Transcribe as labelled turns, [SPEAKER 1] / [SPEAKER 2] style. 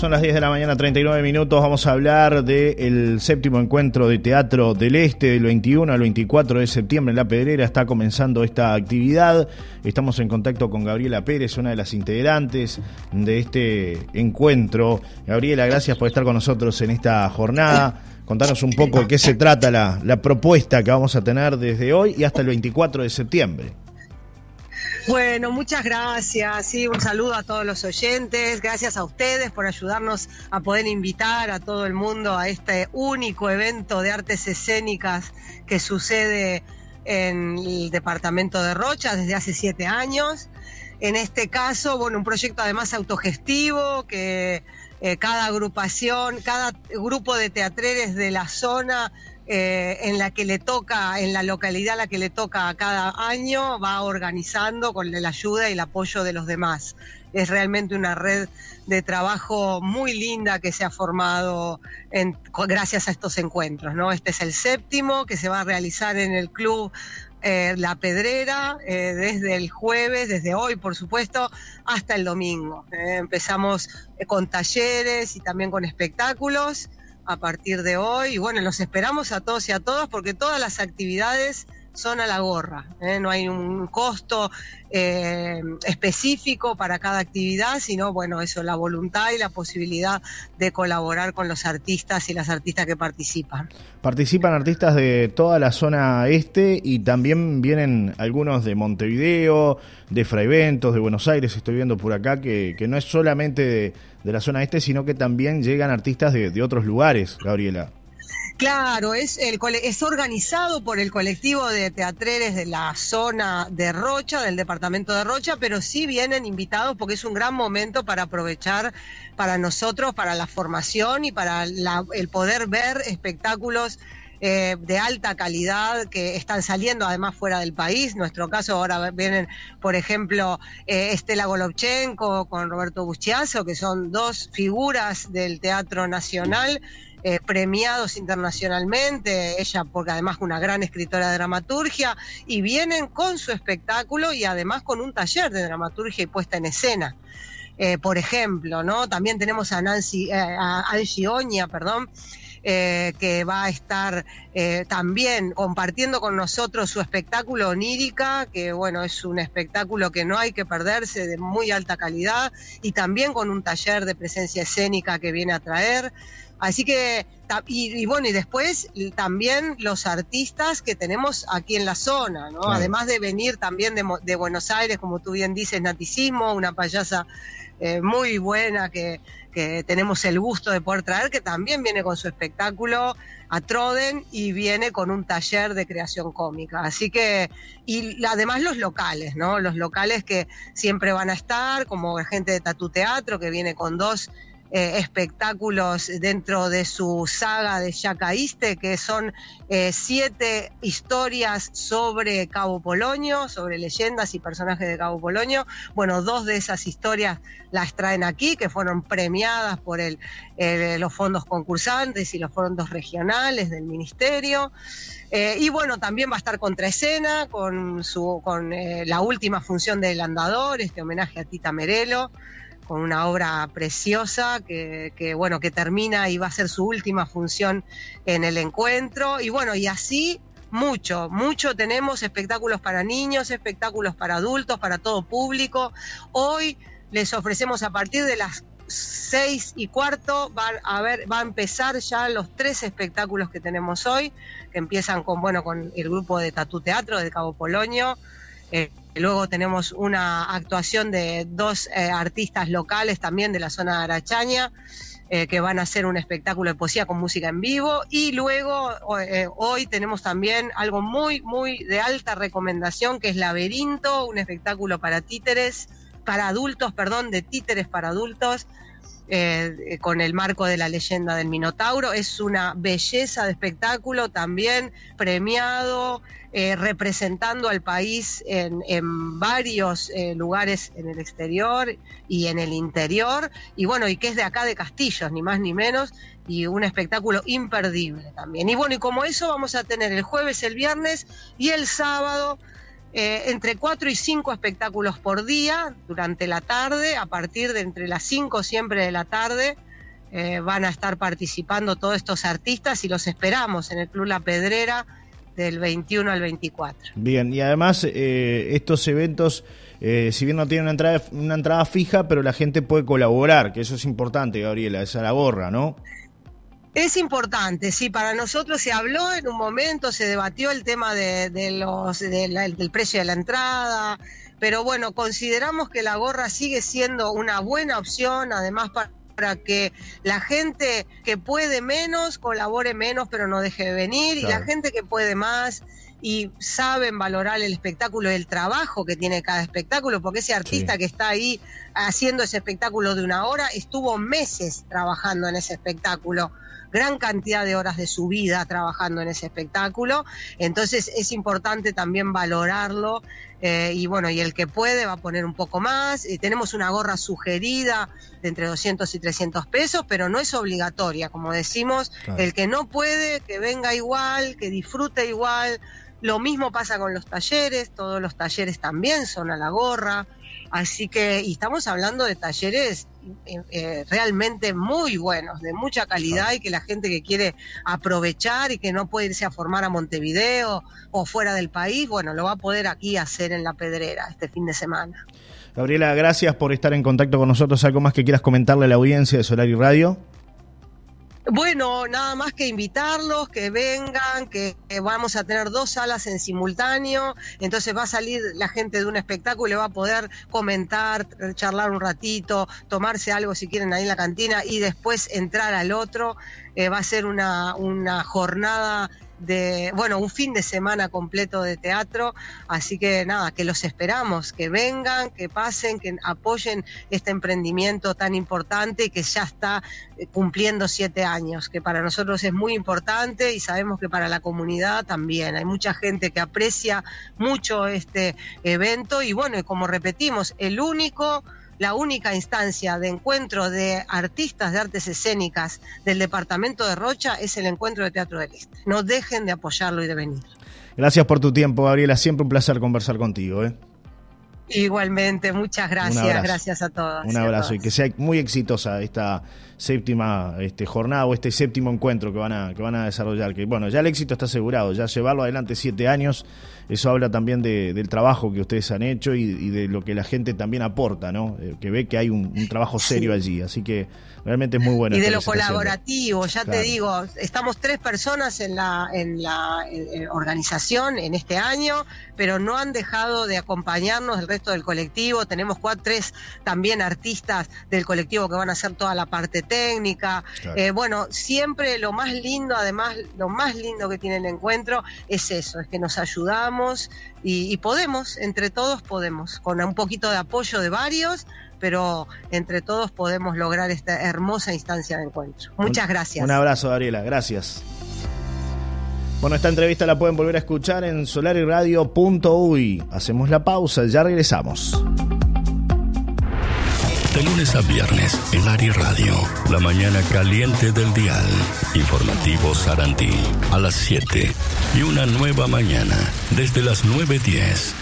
[SPEAKER 1] Son las 10 de la mañana, 39 minutos. Vamos a hablar del séptimo encuentro de Teatro del Este del 21 al 24 de septiembre en La Pedrera. Está comenzando esta actividad. Estamos en contacto con Gabriela Pérez, una de las integrantes de este encuentro. Gabriela, gracias por estar con nosotros en esta jornada. Contanos un poco de qué se trata la, la propuesta que vamos a tener desde hoy y hasta el 24 de septiembre.
[SPEAKER 2] Bueno, muchas gracias. Sí, un saludo a todos los oyentes. Gracias a ustedes por ayudarnos a poder invitar a todo el mundo a este único evento de artes escénicas que sucede en el departamento de Rocha desde hace siete años. En este caso, bueno, un proyecto además autogestivo que eh, cada agrupación, cada grupo de teatreres de la zona eh, en la que le toca, en la localidad a la que le toca cada año, va organizando con la ayuda y el apoyo de los demás. Es realmente una red de trabajo muy linda que se ha formado gracias a estos encuentros. ¿no? Este es el séptimo que se va a realizar en el club eh, La Pedrera eh, desde el jueves, desde hoy por supuesto, hasta el domingo. empezamos con talleres y también con espectáculos a partir de hoy. Y bueno, los esperamos a todos y a todas porque todas las actividades son a la gorra. ¿eh? No hay un costo eh, específico para cada actividad, sino, bueno, eso, la voluntad y la posibilidad de colaborar con los artistas y las artistas que participan.
[SPEAKER 1] Participan artistas de toda la zona este y también vienen algunos de Montevideo, de Fraiventos, de Buenos Aires, estoy viendo por acá, que, que no es solamente de, la zona este, sino que también llegan artistas de, de otros lugares, Gabriela.
[SPEAKER 2] Claro, es, el, es organizado por el colectivo de teatreres de la zona de Rocha, del departamento de Rocha, pero sí vienen invitados porque es un gran momento para aprovechar para nosotros, para la formación y para el poder ver espectáculos eh, de alta calidad que están saliendo además fuera del país. Nuestro caso ahora vienen, por ejemplo, eh, Estela Golovchenko con Roberto Buschiazo, que son dos figuras del Teatro Nacional eh, premiados internacionalmente, ella porque además es una gran escritora de dramaturgia, y vienen con su espectáculo y además con un taller de dramaturgia y puesta en escena. Eh, por ejemplo, ¿no? También tenemos a Nancy, eh, a Angie Oña, perdón, que va a estar también compartiendo con nosotros su espectáculo onírica, que bueno, es un espectáculo que no hay que perderse, de muy alta calidad, y también con un taller de presencia escénica que viene a traer. Así que, y, bueno, y después también los artistas que tenemos aquí en la zona, ¿no? Además de venir también de, Buenos Aires, como tú bien dices, Naticismo, una payasa eh, muy buena que, que tenemos el gusto de poder traer, que también viene con su espectáculo a Troden y viene con un taller de creación cómica. Así que, y además los locales, ¿no? Los locales que siempre van a estar, como gente de Tatu Teatro, que viene con dos eh, espectáculos dentro de su saga de Yacaíste, que son eh, siete historias sobre Cabo Polonio, sobre leyendas y personajes de Cabo Polonio. Bueno, dos de esas historias las traen aquí, que fueron premiadas por los fondos concursantes y los fondos regionales del ministerio. Eh, y bueno, también va a estar Contraescena con, su, con la última función del Andador, este homenaje a Tita Merelo con una obra preciosa que, bueno, que termina y va a ser su última función en el encuentro. Y bueno, y así mucho, mucho tenemos espectáculos para niños, espectáculos para adultos, para todo público. Hoy les ofrecemos a partir de las seis y cuarto van a ver, va a empezar ya los tres espectáculos que tenemos hoy, que empiezan con bueno con el grupo de Tatu Teatro de Cabo Polonio, eh, luego tenemos una actuación de dos eh, artistas locales también de la zona de Arachaña, eh, que van a hacer un espectáculo de poesía con música en vivo. Y luego hoy tenemos también algo muy, muy de alta recomendación, que es Laberinto, un espectáculo para títeres, para adultos, perdón, de títeres para adultos. Con el marco de la leyenda del Minotauro. Es una belleza de espectáculo, también premiado, eh, representando al país en, varios eh, lugares en el exterior y en el interior, y bueno, y que es de acá de Castillos, ni más ni menos, y un espectáculo imperdible también. Y bueno, y como eso vamos a tener el jueves, el viernes y el sábado. Eh, entre cuatro y cinco espectáculos por día durante la tarde, a partir de entre las cinco siempre de la tarde, eh, van a estar participando todos estos artistas y los esperamos en el Club La Pedrera del 21 al 24.
[SPEAKER 1] Bien, y además eh, estos eventos, eh, si bien no tienen una entrada, una entrada fija, pero la gente puede colaborar, que eso es importante, Gabriela, esa la gorra, ¿no?
[SPEAKER 2] Es importante, sí, para nosotros se habló en un momento, se debatió el tema de, los, del precio de la entrada, pero bueno, consideramos que la gorra sigue siendo una buena opción, además para para que la gente que puede menos colabore menos pero no deje de venir y la gente que puede más y saben valorar el espectáculo y el trabajo que tiene cada espectáculo, porque ese artista que está ahí haciendo ese espectáculo de una hora estuvo meses trabajando en ese espectáculo gran cantidad de horas de su vida trabajando en ese espectáculo, entonces es importante también valorarlo eh, y bueno, y el que puede va a poner un poco más, y tenemos una gorra sugerida de entre 200 y 300 pesos, pero no es obligatoria, como decimos, el que no puede, que venga igual, que disfrute igual, lo mismo pasa con los talleres, todos los talleres también son a la gorra, así que y estamos hablando de talleres eh, eh, realmente muy buenos, de mucha calidad y que la gente que quiere aprovechar y que no puede irse a formar a Montevideo o fuera del país, bueno, lo va a poder aquí hacer en la pedrera este fin de semana.
[SPEAKER 1] Gabriela, gracias por estar en contacto con nosotros. ¿Algo más que quieras comentarle a la audiencia de Solar y Radio?
[SPEAKER 2] Bueno, nada más que invitarlos, que vengan, que, vamos a tener dos salas en simultáneo, entonces va a salir la gente de un espectáculo y va a poder comentar, charlar un ratito, tomarse algo si quieren ahí en la cantina y después entrar al otro. Eh, va a ser una, una jornada de, bueno, un fin de semana completo de teatro, así que nada, que los esperamos, que vengan, que pasen, que apoyen este emprendimiento tan importante que ya está eh, cumpliendo siete años, que para nosotros es muy importante y sabemos que para la comunidad también. Hay mucha gente que aprecia mucho este evento y bueno, como repetimos, el único la única instancia de encuentro de artistas de artes escénicas del departamento de Rocha es el encuentro de Teatro del Este. No dejen de apoyarlo y de venir.
[SPEAKER 1] Gracias por tu tiempo, Gabriela. Siempre un placer conversar contigo. ¿eh?
[SPEAKER 2] Igualmente, muchas gracias. Gracias a todos.
[SPEAKER 1] Un abrazo y, que sea muy exitosa esta séptima este, jornada o este séptimo encuentro que van a, que van a desarrollar. Que bueno, ya el éxito está asegurado, ya llevarlo adelante siete años, eso habla también del trabajo que ustedes han hecho y, de lo que la gente también aporta, ¿no? Eh, que ve que hay un, trabajo serio allí, así que realmente es muy bueno.
[SPEAKER 2] Y de lo colaborativo, ya te digo, estamos tres personas en la, en la organización en este año, pero no han dejado de acompañarnos el resto del colectivo. Tenemos cuatro, tres también artistas del colectivo que van a hacer toda la parte técnica. Eh, bueno, siempre lo más lindo, además, lo más lindo que tiene el encuentro es eso, es que nos ayudamos y, podemos, entre todos podemos, con un poquito de apoyo de varios, pero entre todos podemos lograr esta hermosa instancia de encuentro. Muchas gracias.
[SPEAKER 1] Un abrazo, Gabriela, gracias. Bueno, esta entrevista la pueden volver a escuchar en solariradio.uy. Hacemos la pausa, ya regresamos.
[SPEAKER 3] De lunes a viernes, en Ari Radio, la mañana caliente del dial. Informativo Sarandí, a las 7. Y una nueva mañana, desde las 9.10.